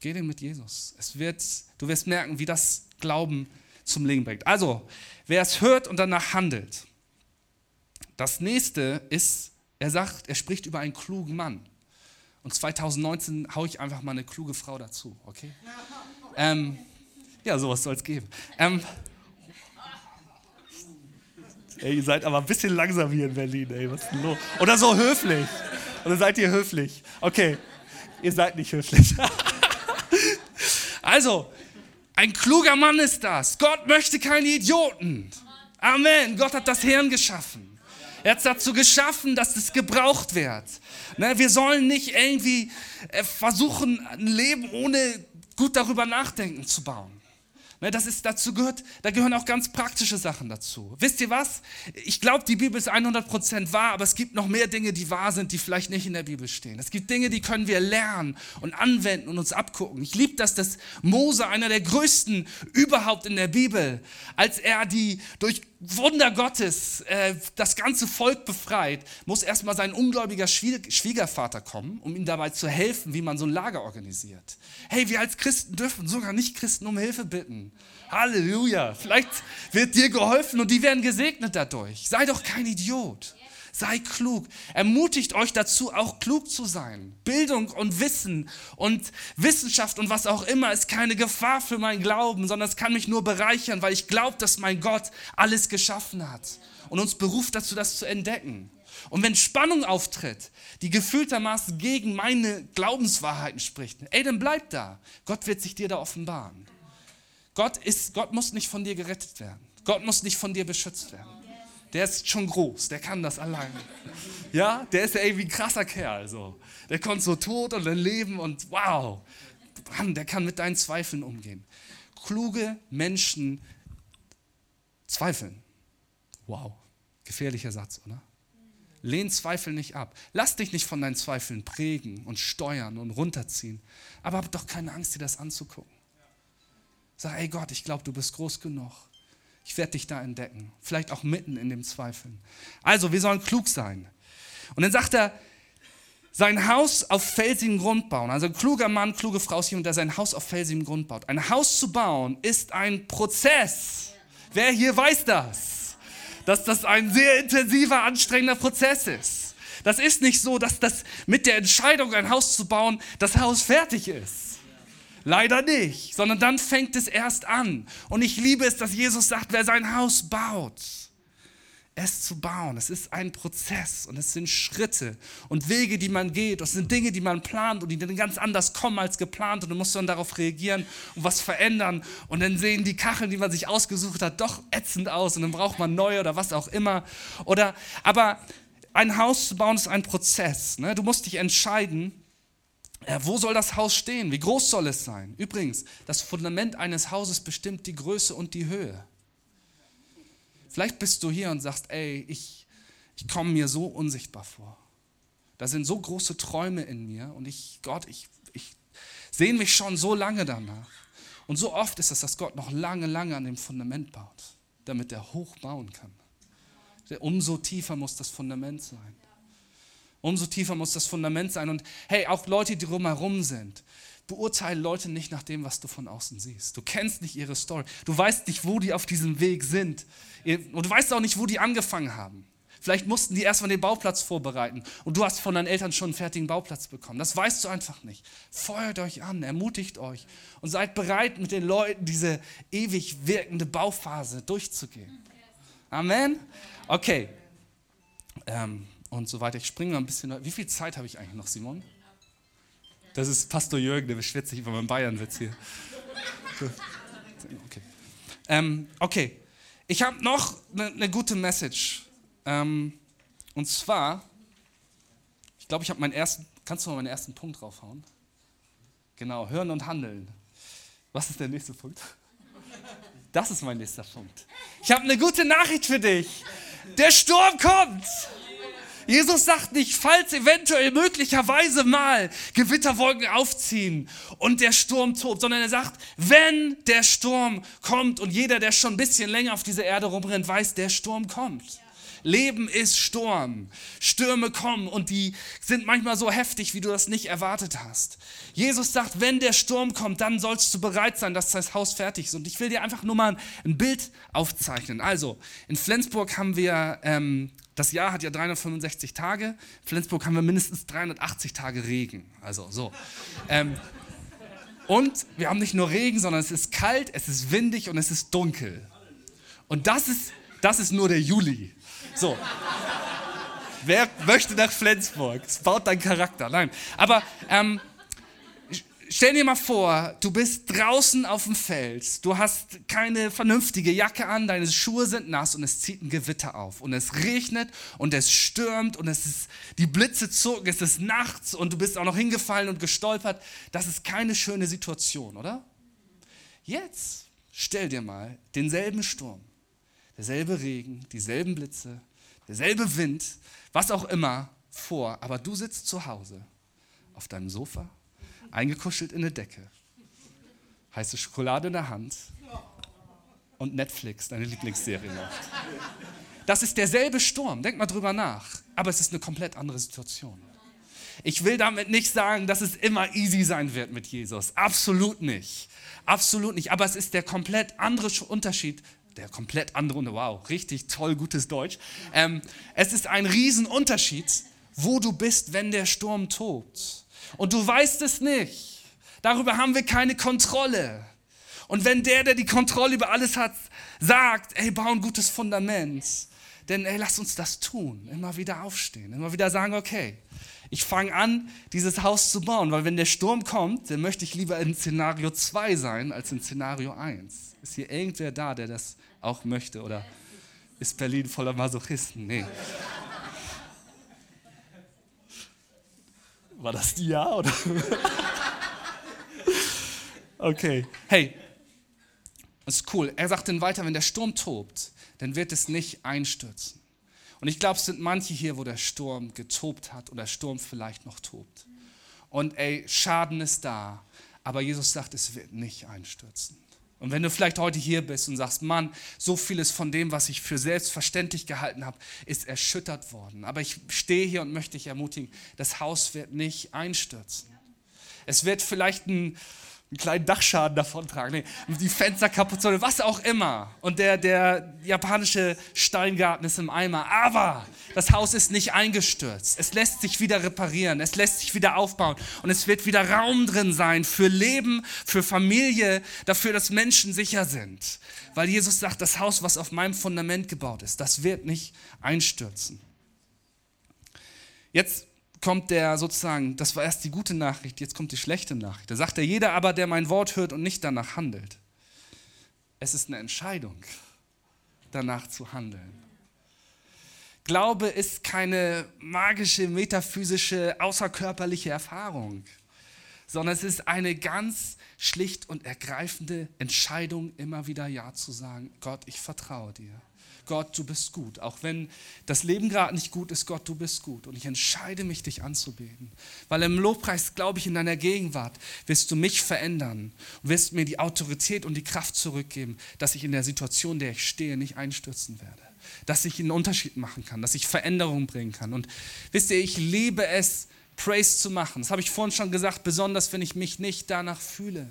Geh den mit Jesus. Es wird, du wirst merken, wie das Glauben zum Leben bringt. Also, wer es hört und danach handelt. Das nächste ist, er sagt, er spricht über einen klugen Mann. Und 2019 haue ich einfach mal eine kluge Frau dazu, okay? Ähm, ja, sowas soll es geben. Ähm, ey, ihr seid aber ein bisschen langsam hier in Berlin, ey, was ist denn los? Oder so höflich. Oder seid ihr höflich? Okay, ihr seid nicht höflich. also, ein kluger Mann ist das. Gott möchte keine Idioten. Amen. Gott hat das Hirn geschaffen. Er hat es dazu geschaffen, dass es gebraucht wird. Ne, wir sollen nicht irgendwie äh, versuchen, ein Leben ohne gut darüber nachdenken zu bauen. Ne, das ist dazu gehört, da gehören auch ganz praktische Sachen dazu. Wisst ihr was? Ich glaube, die Bibel ist 100% wahr, aber es gibt noch mehr Dinge, die wahr sind, die vielleicht nicht in der Bibel stehen. Es gibt Dinge, die können wir lernen und anwenden und uns abgucken. Ich liebe das, dass Mose einer der größten überhaupt in der Bibel, als er die durch Wunder Gottes äh, das ganze Volk befreit, muss erstmal sein ungläubiger Schwiegervater kommen, um ihm dabei zu helfen, wie man so ein Lager organisiert. Hey, wir als Christen dürfen sogar nicht Christen um Hilfe bitten. Halleluja. Vielleicht wird dir geholfen und die werden gesegnet dadurch. Sei doch kein Idiot. Sei klug. Ermutigt euch dazu, auch klug zu sein. Bildung und Wissen und Wissenschaft und was auch immer ist keine Gefahr für mein Glauben, sondern es kann mich nur bereichern, weil ich glaube, dass mein Gott alles geschaffen hat und uns beruft dazu, das zu entdecken. Und wenn Spannung auftritt, die gefühltermaßen gegen meine Glaubenswahrheiten spricht, ey, dann bleib da. Gott wird sich dir da offenbaren. Gott, ist, Gott muss nicht von dir gerettet werden. Gott muss nicht von dir beschützt werden der ist schon groß, der kann das allein. Ja, der ist ja irgendwie ein krasser Kerl. So. Der kommt so tot und dann leben und wow, Mann, der kann mit deinen Zweifeln umgehen. Kluge Menschen zweifeln. Wow, gefährlicher Satz, oder? Lehn Zweifel nicht ab. Lass dich nicht von deinen Zweifeln prägen und steuern und runterziehen. Aber hab doch keine Angst, dir das anzugucken. Sag, ey Gott, ich glaube, du bist groß genug. Ich werde dich da entdecken. Vielleicht auch mitten in dem Zweifeln. Also, wir sollen klug sein. Und dann sagt er, sein Haus auf felsigem Grund bauen. Also ein kluger Mann, kluge Frau ist jemand, der sein Haus auf felsigem Grund baut. Ein Haus zu bauen ist ein Prozess. Wer hier weiß das? Dass das ein sehr intensiver, anstrengender Prozess ist. Das ist nicht so, dass das mit der Entscheidung, ein Haus zu bauen, das Haus fertig ist. Leider nicht, sondern dann fängt es erst an. Und ich liebe es, dass Jesus sagt, wer sein Haus baut, es zu bauen. Es ist ein Prozess und es sind Schritte und Wege, die man geht. Es sind Dinge, die man plant und die dann ganz anders kommen als geplant und du musst dann darauf reagieren und was verändern. Und dann sehen die Kacheln, die man sich ausgesucht hat, doch ätzend aus und dann braucht man neue oder was auch immer. Oder, aber ein Haus zu bauen ist ein Prozess. Ne? Du musst dich entscheiden, ja, wo soll das Haus stehen? Wie groß soll es sein? Übrigens, das Fundament eines Hauses bestimmt die Größe und die Höhe. Vielleicht bist du hier und sagst, ey, ich, ich komme mir so unsichtbar vor. Da sind so große Träume in mir und ich, Gott, ich, ich sehne mich schon so lange danach. Und so oft ist es, dass Gott noch lange, lange an dem Fundament baut, damit er hoch bauen kann. Umso tiefer muss das Fundament sein. Umso tiefer muss das Fundament sein. Und hey, auch Leute, die drumherum sind, beurteile Leute nicht nach dem, was du von außen siehst. Du kennst nicht ihre Story. Du weißt nicht, wo die auf diesem Weg sind. Und du weißt auch nicht, wo die angefangen haben. Vielleicht mussten die erstmal den Bauplatz vorbereiten und du hast von deinen Eltern schon einen fertigen Bauplatz bekommen. Das weißt du einfach nicht. Feuert euch an, ermutigt euch und seid bereit, mit den Leuten diese ewig wirkende Bauphase durchzugehen. Amen? Okay. Ähm, und so weiter. Ich springe mal ein bisschen. Wie viel Zeit habe ich eigentlich noch, Simon? Das ist Pastor Jürgen, der beschwert sich über meinen Bayern-Witz hier. Okay. Ähm, okay, ich habe noch eine ne gute Message. Ähm, und zwar, ich glaube, ich habe meinen ersten, kannst du mal meinen ersten Punkt draufhauen? Genau, hören und handeln. Was ist der nächste Punkt? Das ist mein nächster Punkt. Ich habe eine gute Nachricht für dich. Der Sturm kommt. Jesus sagt nicht, falls eventuell möglicherweise mal Gewitterwolken aufziehen und der Sturm tobt, sondern er sagt, wenn der Sturm kommt und jeder, der schon ein bisschen länger auf dieser Erde rumrennt, weiß, der Sturm kommt. Leben ist Sturm. Stürme kommen und die sind manchmal so heftig, wie du das nicht erwartet hast. Jesus sagt, wenn der Sturm kommt, dann sollst du bereit sein, dass das Haus fertig ist. Und ich will dir einfach nur mal ein Bild aufzeichnen. Also, in Flensburg haben wir, ähm, das Jahr hat ja 365 Tage. In Flensburg haben wir mindestens 380 Tage Regen. Also, so. Ähm, und wir haben nicht nur Regen, sondern es ist kalt, es ist windig und es ist dunkel. Und das ist, das ist nur der Juli. So. Wer möchte nach Flensburg? Es baut deinen Charakter. Nein. Aber ähm, stell dir mal vor, du bist draußen auf dem Feld, du hast keine vernünftige Jacke an, deine Schuhe sind nass und es zieht ein Gewitter auf und es regnet und es stürmt und es ist, die Blitze zucken, es ist nachts und du bist auch noch hingefallen und gestolpert. Das ist keine schöne Situation, oder? Jetzt stell dir mal denselben Sturm derselbe Regen, dieselben Blitze, derselbe Wind, was auch immer vor, aber du sitzt zu Hause auf deinem Sofa, eingekuschelt in eine Decke, heiße Schokolade in der Hand und Netflix, deine Lieblingsserie läuft. Das ist derselbe Sturm, denk mal drüber nach, aber es ist eine komplett andere Situation. Ich will damit nicht sagen, dass es immer easy sein wird mit Jesus. Absolut nicht. Absolut nicht. Aber es ist der komplett andere Unterschied der komplett andere, und wow, richtig toll, gutes Deutsch. Ähm, es ist ein Riesenunterschied, wo du bist, wenn der Sturm tobt. Und du weißt es nicht. Darüber haben wir keine Kontrolle. Und wenn der, der die Kontrolle über alles hat, sagt, ey, bau ein gutes Fundament, denn ey, lass uns das tun. Immer wieder aufstehen, immer wieder sagen, okay, ich fange an, dieses Haus zu bauen, weil wenn der Sturm kommt, dann möchte ich lieber in Szenario 2 sein als in Szenario 1. Ist hier irgendwer da, der das auch möchte? Oder ist Berlin voller Masochisten? Nee. War das die Ja oder? okay. Hey, das ist cool. Er sagt dann weiter, wenn der Sturm tobt, dann wird es nicht einstürzen. Und ich glaube, es sind manche hier, wo der Sturm getobt hat oder der Sturm vielleicht noch tobt. Und ey, Schaden ist da. Aber Jesus sagt, es wird nicht einstürzen. Und wenn du vielleicht heute hier bist und sagst, Mann, so vieles von dem, was ich für selbstverständlich gehalten habe, ist erschüttert worden. Aber ich stehe hier und möchte dich ermutigen, das Haus wird nicht einstürzen. Es wird vielleicht ein einen kleinen Dachschaden davontragen, nee, die Fenster kaputt, was auch immer. Und der, der japanische Steingarten ist im Eimer. Aber das Haus ist nicht eingestürzt. Es lässt sich wieder reparieren, es lässt sich wieder aufbauen und es wird wieder Raum drin sein für Leben, für Familie, dafür, dass Menschen sicher sind. Weil Jesus sagt, das Haus, was auf meinem Fundament gebaut ist, das wird nicht einstürzen. Jetzt kommt der sozusagen, das war erst die gute Nachricht, jetzt kommt die schlechte Nachricht. Da sagt er, jeder aber, der mein Wort hört und nicht danach handelt. Es ist eine Entscheidung, danach zu handeln. Glaube ist keine magische, metaphysische, außerkörperliche Erfahrung, sondern es ist eine ganz schlicht und ergreifende Entscheidung, immer wieder Ja zu sagen. Gott, ich vertraue dir. Gott, du bist gut. Auch wenn das Leben gerade nicht gut ist, Gott, du bist gut. Und ich entscheide mich, dich anzubeten. Weil im Lobpreis, glaube ich, in deiner Gegenwart wirst du mich verändern und wirst mir die Autorität und die Kraft zurückgeben, dass ich in der Situation, in der ich stehe, nicht einstürzen werde. Dass ich einen Unterschied machen kann, dass ich Veränderungen bringen kann. Und wisst ihr, ich liebe es, Praise zu machen. Das habe ich vorhin schon gesagt, besonders wenn ich mich nicht danach fühle.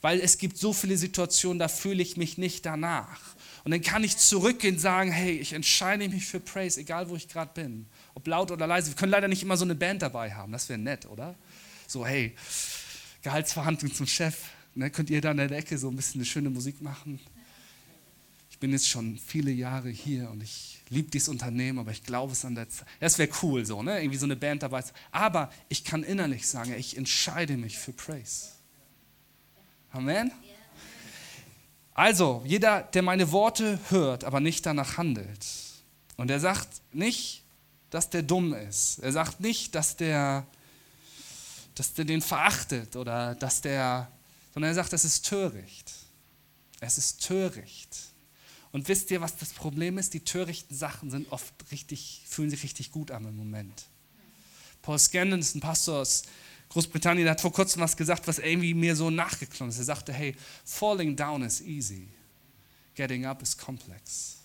Weil es gibt so viele Situationen, da fühle ich mich nicht danach. Und dann kann ich zurückgehen und sagen, hey, ich entscheide mich für Praise, egal wo ich gerade bin. Ob laut oder leise. Wir können leider nicht immer so eine Band dabei haben. Das wäre nett, oder? So, hey, Gehaltsverhandlung zum Chef. Ne, könnt ihr da in der Ecke so ein bisschen eine schöne Musik machen? Ich bin jetzt schon viele Jahre hier und ich liebe dieses Unternehmen, aber ich glaube es an der Zeit. Das wäre cool, so, ne? Irgendwie so eine Band dabei. Aber ich kann innerlich sagen, ich entscheide mich für Praise. Amen. Also, jeder, der meine Worte hört, aber nicht danach handelt. Und er sagt nicht, dass der dumm ist. Er sagt nicht, dass der, dass der den verachtet oder dass der, sondern er sagt, es ist töricht. Es ist töricht. Und wisst ihr, was das Problem ist? Die törichten Sachen sind oft richtig, fühlen sich richtig gut an im Moment. Paul Scandon ist ein Pastor aus Großbritannien, hat vor kurzem was gesagt, was irgendwie mir so nachgeklungen ist. Er sagte, hey, falling down is easy, getting up is complex.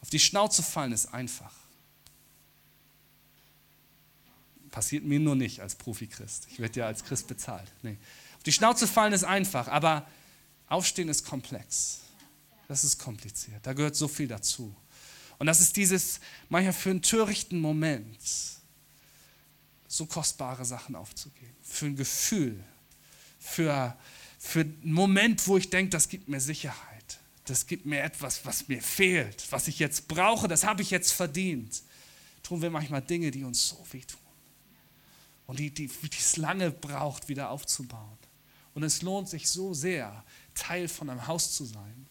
Auf die Schnauze fallen ist einfach. Passiert mir nur nicht als Profi-Christ. Ich werde ja als Christ bezahlt. Nee. Auf die Schnauze fallen ist einfach, aber aufstehen ist komplex. Das ist kompliziert. Da gehört so viel dazu. Und das ist dieses, manchmal für einen törichten Moment, so kostbare Sachen aufzugeben. Für ein Gefühl, für, für einen Moment, wo ich denke, das gibt mir Sicherheit. Das gibt mir etwas, was mir fehlt, was ich jetzt brauche, das habe ich jetzt verdient. Tun wir manchmal Dinge, die uns so wehtun. Und die, die, die es lange braucht, wieder aufzubauen. Und es lohnt sich so sehr, Teil von einem Haus zu sein,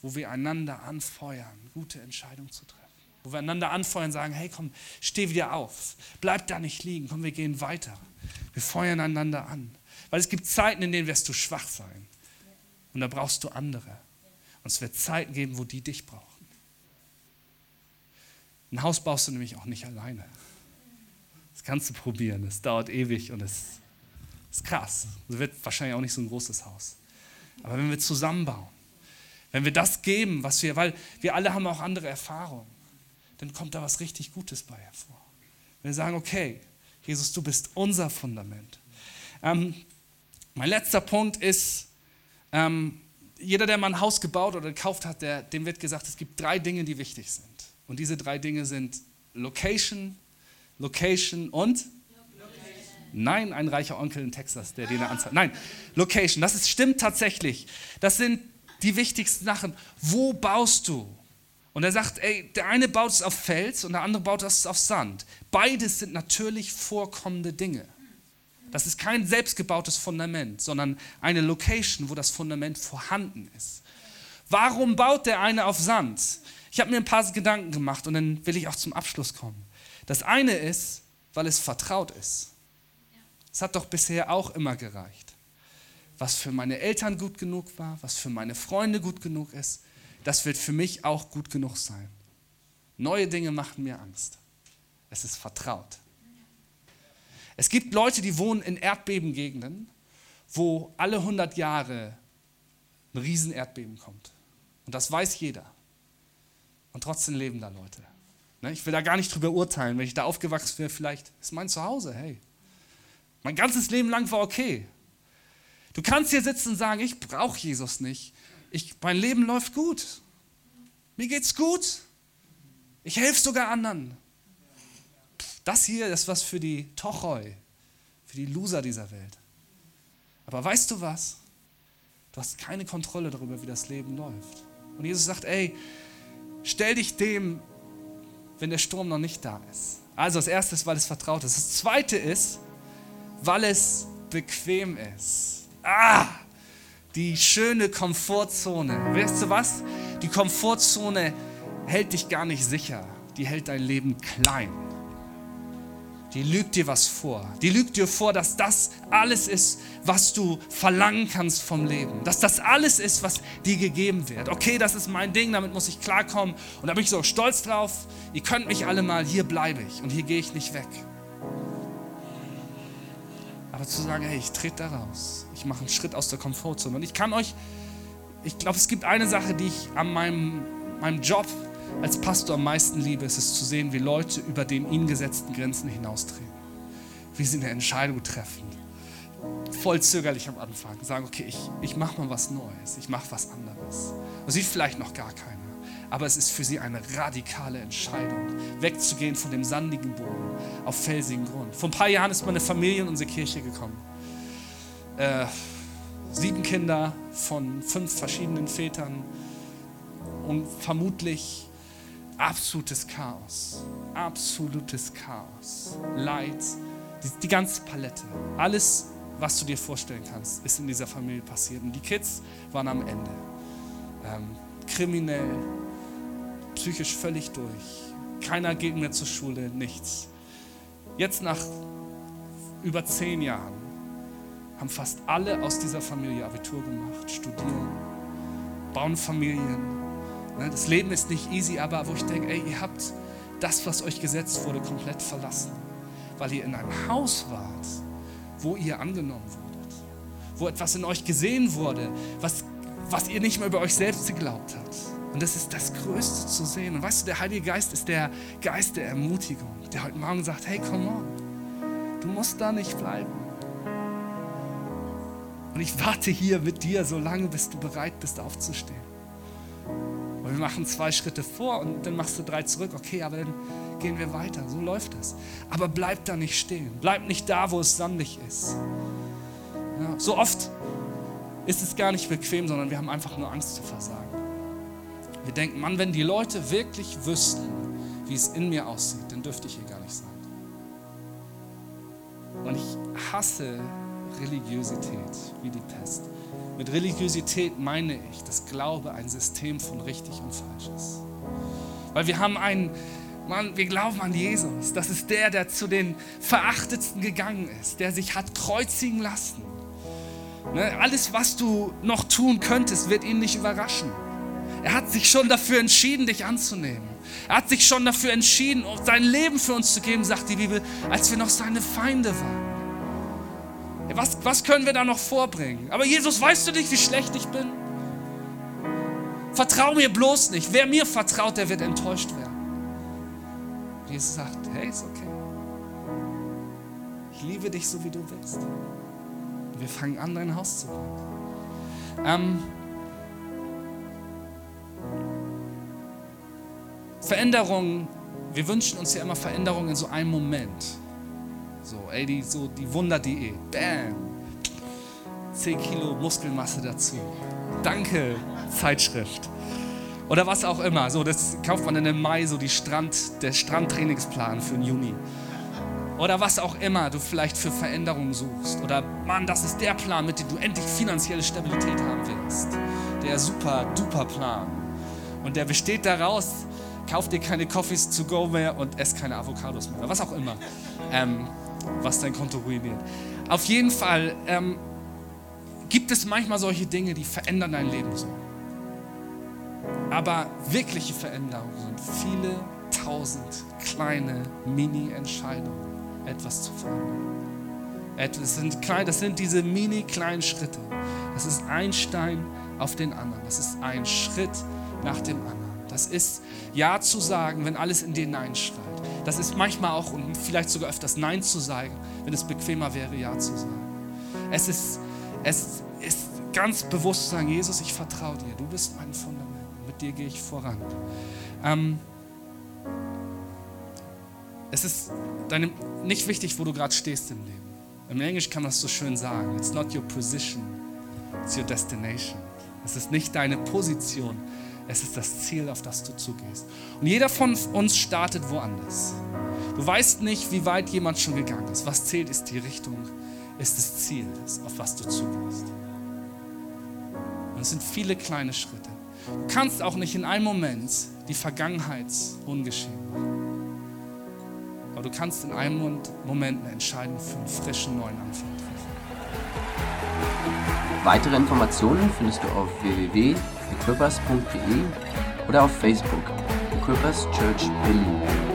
wo wir einander anfeuern, gute Entscheidungen zu treffen. Wo wir einander anfeuern, sagen, hey komm, steh wieder auf, bleib da nicht liegen, komm, wir gehen weiter. Wir feuern einander an. Weil es gibt Zeiten, in denen wirst du schwach sein. Und da brauchst du andere. Und es wird Zeiten geben, wo die dich brauchen. Ein Haus baust du nämlich auch nicht alleine. Das kannst du probieren, es dauert ewig und es ist krass. Es wird wahrscheinlich auch nicht so ein großes Haus. Aber wenn wir zusammenbauen, wenn wir das geben, was wir, weil wir alle haben auch andere Erfahrungen, dann kommt da was richtig Gutes bei hervor. Wenn wir sagen, okay, Jesus, du bist unser Fundament. Ähm, mein letzter Punkt ist, ähm, jeder, der mal ein Haus gebaut oder gekauft hat, der, dem wird gesagt, es gibt drei Dinge, die wichtig sind. Und diese drei Dinge sind Location, Location und Nein, ein reicher Onkel in Texas, der den er anzeigt. Nein, Location, das ist, stimmt tatsächlich. Das sind die wichtigsten Sachen. Wo baust du? Und er sagt, ey, der eine baut es auf Fels und der andere baut es auf Sand. Beides sind natürlich vorkommende Dinge. Das ist kein selbstgebautes Fundament, sondern eine Location, wo das Fundament vorhanden ist. Warum baut der eine auf Sand? Ich habe mir ein paar Gedanken gemacht und dann will ich auch zum Abschluss kommen. Das eine ist, weil es vertraut ist. Es hat doch bisher auch immer gereicht. Was für meine Eltern gut genug war, was für meine Freunde gut genug ist, das wird für mich auch gut genug sein. Neue Dinge machen mir Angst. Es ist vertraut. Es gibt Leute, die wohnen in Erdbebengegenden, wo alle 100 Jahre ein Riesenerdbeben kommt. Und das weiß jeder. Und trotzdem leben da Leute. Ne, ich will da gar nicht drüber urteilen. Wenn ich da aufgewachsen wäre, vielleicht ist mein Zuhause. Hey, mein ganzes Leben lang war okay. Du kannst hier sitzen und sagen, ich brauche Jesus nicht. Ich, mein Leben läuft gut. Mir geht's gut. Ich helfe sogar anderen. Das hier ist was für die Tochoi, für die Loser dieser Welt. Aber weißt du was? Du hast keine Kontrolle darüber, wie das Leben läuft. Und Jesus sagt, ey, stell dich dem, wenn der Sturm noch nicht da ist. Also das erste ist, weil es vertraut ist. Das zweite ist, weil es bequem ist. Ah, die schöne Komfortzone. Weißt du was? Die Komfortzone hält dich gar nicht sicher. Die hält dein Leben klein. Die lügt dir was vor. Die lügt dir vor, dass das alles ist, was du verlangen kannst vom Leben. Dass das alles ist, was dir gegeben wird. Okay, das ist mein Ding, damit muss ich klarkommen. Und da bin ich so stolz drauf. Ihr könnt mich alle mal, hier bleibe ich und hier gehe ich nicht weg. Aber zu sagen, hey, ich trete da raus. Ich mache einen Schritt aus der Komfortzone. Und ich kann euch, ich glaube, es gibt eine Sache, die ich an meinem, meinem Job als Pastor am meisten liebe, ist es zu sehen, wie Leute über den ihnen gesetzten Grenzen hinaustreten. Wie sie eine Entscheidung treffen. Voll zögerlich am Anfang. Sagen, okay, ich, ich mache mal was Neues. Ich mache was anderes. Man sieht vielleicht noch gar keiner. Aber es ist für sie eine radikale Entscheidung, wegzugehen von dem sandigen Boden auf felsigen Grund. Vor ein paar Jahren ist meine Familie in unsere Kirche gekommen. Äh, sieben Kinder von fünf verschiedenen Vätern und vermutlich absolutes Chaos. Absolutes Chaos. Leid. Die, die, ganze Palette. Alles, was du dir vorstellen kannst, ist in dieser Familie passiert. Und die Kids waren am Ende. ähm, kriminell, psychisch völlig durch. Keiner geht mehr zur Schule, nichts. Jetzt nach über zehn Jahren haben fast alle aus dieser Familie Abitur gemacht, studieren, bauen Familien. Ne, das Leben ist nicht easy, aber wo ich denke, ey, ihr habt das, was euch gesetzt wurde, komplett verlassen, weil ihr in einem Haus wart, wo ihr angenommen wurdet, wo etwas in euch gesehen wurde, was, was ihr nicht mehr über euch selbst geglaubt habt. Und das ist das Größte zu sehen. Und weißt du, der Heilige Geist ist der Geist der Ermutigung, der heute Morgen sagt, hey, come on, du musst da nicht bleiben. Und ich warte hier mit dir so lange, bis du bereit bist, aufzustehen. Und wir machen zwei Schritte vor und dann machst du drei zurück. Okay, aber dann gehen wir weiter. So läuft es. Aber bleib da nicht stehen. Bleib nicht da, wo es sandig ist. Ja, so oft ist es gar nicht bequem, sondern wir haben einfach nur Angst zu versagen. Wir denken, Mann, wenn die Leute wirklich wüssten, wie es in mir aussieht, dann dürfte ich hier gar nicht sein. Und ich hasse Religiosität wie die Pest. Mit Religiosität meine ich, dass Glaube ein System von richtig und falsch ist. Weil wir haben einen, Mann, wir glauben an Jesus. Das ist der, der zu den Verachtetsten gegangen ist, der sich hat kreuzigen lassen. Ne? Alles, was du noch tun könntest, wird ihn nicht überraschen. Er hat sich schon dafür entschieden, dich anzunehmen. Er hat sich schon dafür entschieden, sein Leben für uns zu geben, sagt die Bibel, als wir noch seine Feinde waren. Was, was können wir da noch vorbringen? Aber Jesus, weißt du nicht, wie schlecht ich bin? Vertrau mir bloß nicht. Wer mir vertraut, der wird enttäuscht werden. Jesus sagt, hey, ist okay. Ich liebe dich so, wie du bist. Wir fangen an, dein Haus zu bauen. Ähm, Veränderungen, wir wünschen uns ja immer Veränderungen in so einem Moment. So, ey, die, so die Wunderdiät. Bam. 10 Kilo Muskelmasse dazu. Danke, Zeitschrift. Oder was auch immer. So, das kauft man dann im Mai, so die Strand, der Strandtrainingsplan für den Juni. Oder was auch immer du vielleicht für Veränderungen suchst. Oder Mann, das ist der Plan, mit dem du endlich finanzielle Stabilität haben willst. Der super, duper Plan. Und der besteht daraus, kauf dir keine Coffees to go mehr und ess keine Avocados mehr. Was auch immer. Ähm, was dein Konto ruiniert. Auf jeden Fall ähm, gibt es manchmal solche Dinge, die verändern dein Leben so. Aber wirkliche Veränderungen sind viele tausend kleine Mini-Entscheidungen, etwas zu verändern. Das sind, klein, das sind diese mini kleinen Schritte. Das ist ein Stein auf den anderen. Das ist ein Schritt nach dem anderen. Das ist Ja zu sagen, wenn alles in dir Nein schreit. Das ist manchmal auch und vielleicht sogar öfters Nein zu sagen, wenn es bequemer wäre, Ja zu sagen. Es ist, es ist ganz bewusst zu sagen, Jesus, ich vertraue dir. Du bist mein Fundament. Mit dir gehe ich voran. Ähm, es ist deinem, nicht wichtig, wo du gerade stehst im Leben. Im Englisch kann man es so schön sagen. It's not your position, it's your destination. Es ist nicht deine Position, es ist das Ziel, auf das du zugehst. Und jeder von uns startet woanders. Du weißt nicht, wie weit jemand schon gegangen ist. Was zählt, ist die Richtung, ist das Ziel, auf was du zugehst. Und es sind viele kleine Schritte. Du kannst auch nicht in einem Moment die Vergangenheit ungeschehen machen. Aber du kannst in einem Moment eine Entscheidung für einen frischen neuen Anfang treffen. Weitere Informationen findest du auf www equippers.de oder auf Facebook Equippers Church Berlin.